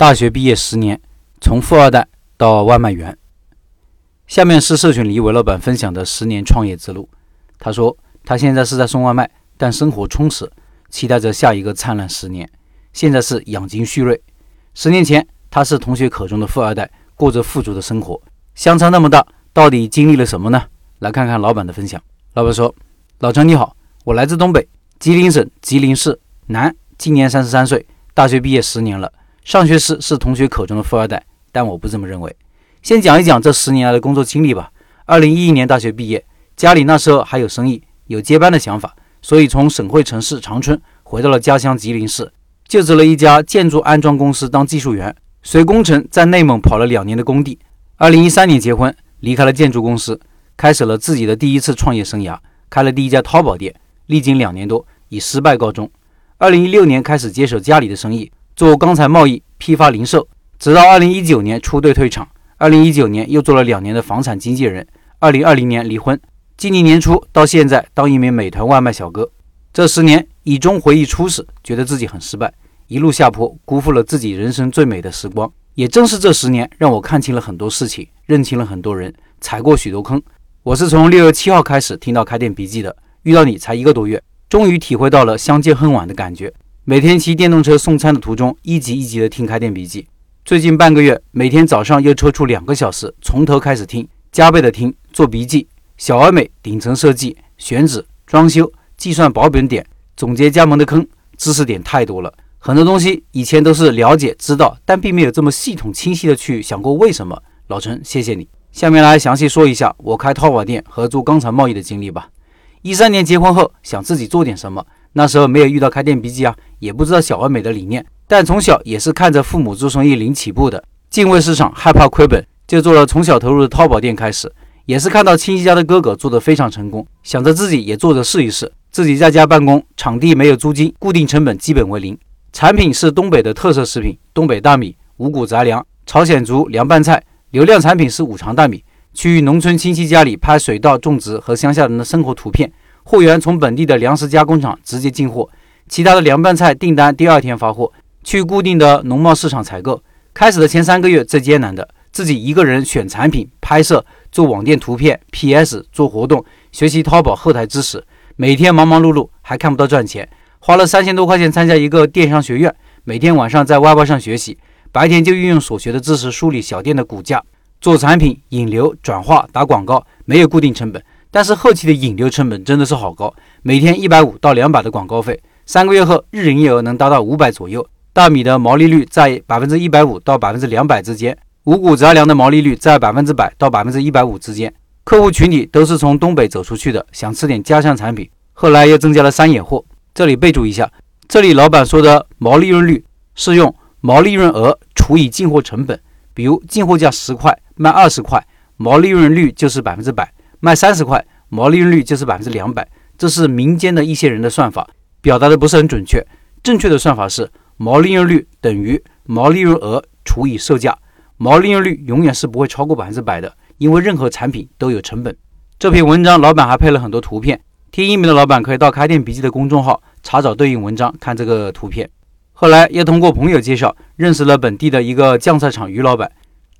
大学毕业十年，从富二代到外卖员。下面是社群里韦老板分享的十年创业之路。他说，他现在是在送外卖，但生活充实，期待着下一个灿烂十年。现在是养精蓄锐。十年前，他是同学口中的富二代，过着富足的生活。相差那么大，到底经历了什么呢？来看看老板的分享。老板说：“老陈你好，我来自东北吉林省吉林市，男，今年三十三岁，大学毕业十年了。上学时是同学口中的富二代，但我不这么认为。先讲一讲这十年来的工作经历吧。二零一一年大学毕业，家里那时候还有生意，有接班的想法，所以从省会城市长春回到了家乡吉林市。”就职了一家建筑安装公司当技术员，随工程在内蒙跑了两年的工地。二零一三年结婚，离开了建筑公司，开始了自己的第一次创业生涯，开了第一家淘宝店，历经两年多以失败告终。二零一六年开始接手家里的生意，做钢材贸易、批发零售，直到二零一九年出队退场。二零一九年又做了两年的房产经纪人。二零二零年离婚，今年年初到现在当一名美团外卖小哥。这十年以中回忆初始，觉得自己很失败。一路下坡，辜负了自己人生最美的时光。也正是这十年，让我看清了很多事情，认清了很多人，踩过许多坑。我是从六月七号开始听到开店笔记的，遇到你才一个多月，终于体会到了相见恨晚的感觉。每天骑电动车送餐的途中，一集一集的听开店笔记。最近半个月，每天早上又抽出两个小时，从头开始听，加倍的听，做笔记。小而美顶层设计、选址、装修、计算保本点、总结加盟的坑，知识点太多了。很多东西以前都是了解知道，但并没有这么系统清晰的去想过为什么。老陈，谢谢你。下面来详细说一下我开淘宝店和做钢材贸易的经历吧。一三年结婚后，想自己做点什么，那时候没有遇到开店笔记啊，也不知道小而美的理念，但从小也是看着父母做生意零起步的，敬畏市场，害怕亏本，就做了从小投入的淘宝店开始。也是看到亲戚家的哥哥做得非常成功，想着自己也做着试一试。自己在家办公，场地没有租金，固定成本基本为零。产品是东北的特色食品，东北大米、五谷杂粮、朝鲜族凉拌菜。流量产品是五常大米。去农村亲戚家里拍水稻种植和乡下人的生活图片，货源从本地的粮食加工厂直接进货。其他的凉拌菜订单第二天发货。去固定的农贸市场采购。开始的前三个月最艰难的，自己一个人选产品、拍摄、做网店图片、PS、做活动、学习淘宝后台知识，每天忙忙碌碌，还看不到赚钱。花了三千多块钱参加一个电商学院，每天晚上在 YY 上学习，白天就运用所学的知识梳理小店的骨架，做产品、引流、转化、打广告，没有固定成本，但是后期的引流成本真的是好高，每天一百五到两百的广告费，三个月后日营业额能达到五百左右。大米的毛利率在百分之一百五到百分之两百之间，五谷杂粮的毛利率在百分之百到百分之一百五之间。客户群体都是从东北走出去的，想吃点家乡产品，后来又增加了三野货。这里备注一下，这里老板说的毛利润率是用毛利润额除以进货成本。比如进货价十块，卖二十块，毛利润率就是百分之百；卖三十块，毛利润率就是百分之两百。这是民间的一些人的算法，表达的不是很准确。正确的算法是毛利润率等于毛利润额除以售价。毛利润率永远是不会超过百分之百的，因为任何产品都有成本。这篇文章老板还配了很多图片。听音频的老板可以到开店笔记的公众号查找对应文章，看这个图片。后来又通过朋友介绍认识了本地的一个酱菜厂于老板，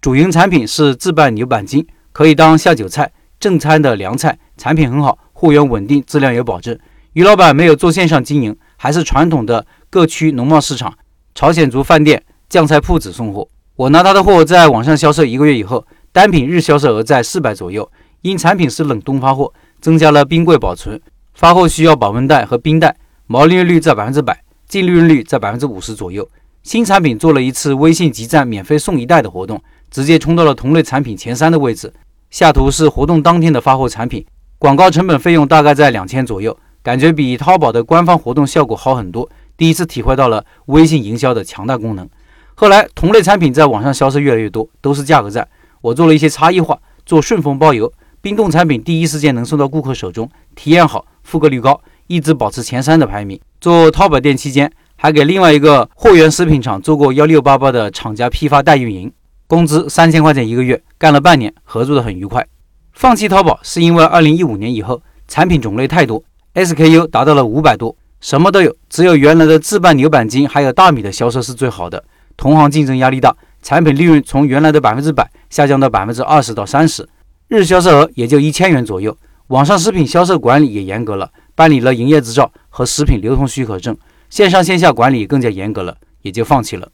主营产品是自拌牛板筋，可以当下酒菜、正餐的凉菜，产品很好，货源稳定，质量有保证。于老板没有做线上经营，还是传统的各区农贸市场、朝鲜族饭店、酱菜铺子送货。我拿他的货在网上销售一个月以后，单品日销售额在四百左右，因产品是冷冻发货。增加了冰柜保存，发货需要保温袋和冰袋，毛利率在百分之百，净利润率在百分之五十左右。新产品做了一次微信集赞免费送一袋的活动，直接冲到了同类产品前三的位置。下图是活动当天的发货产品，广告成本费用大概在两千左右，感觉比淘宝的官方活动效果好很多。第一次体会到了微信营销的强大功能。后来同类产品在网上销售越来越多，都是价格战，我做了一些差异化，做顺丰包邮。冰冻产品第一时间能送到顾客手中，体验好，复购率高，一直保持前三的排名。做淘宝店期间，还给另外一个货源食品厂做过幺六八八的厂家批发代运营，工资三千块钱一个月，干了半年，合作的很愉快。放弃淘宝是因为二零一五年以后产品种类太多，SKU 达到了五百多，什么都有，只有原来的自拌牛板筋还有大米的销售是最好的。同行竞争压力大，产品利润从原来的百分之百下降到百分之二十到三十，日销售额也就一千元左右。网上食品销售管理也严格了，办理了营业执照和食品流通许可证，线上线下管理更加严格了，也就放弃了。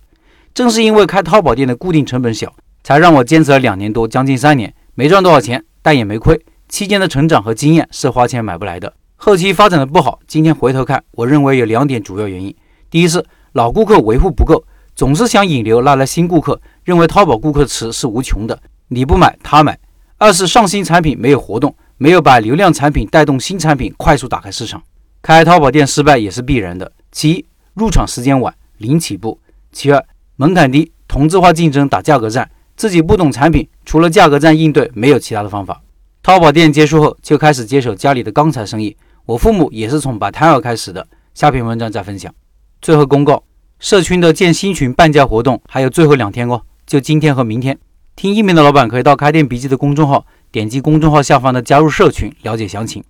正是因为开淘宝店的固定成本小，才让我坚持了两年多，将近三年，没赚多少钱，但也没亏。期间的成长和经验是花钱买不来的。后期发展的不好，今天回头看，我认为有两点主要原因：第一是老顾客维护不够，总是想引流拉来新顾客，认为淘宝顾客池是无穷的，你不买他买；二是上新产品没有活动，没有把流量产品带动新产品快速打开市场。开淘宝店失败也是必然的。其一，入场时间晚，零起步；其二，门槛低，同质化竞争打价格战，自己不懂产品，除了价格战应对，没有其他的方法。淘宝店结束后，就开始接手家里的钢材生意。我父母也是从摆摊儿开始的。下篇文章再分享。最后公告：社群的建新群半价活动还有最后两天哦，就今天和明天。听音频的老板可以到开店笔记的公众号，点击公众号下方的加入社群了解详情。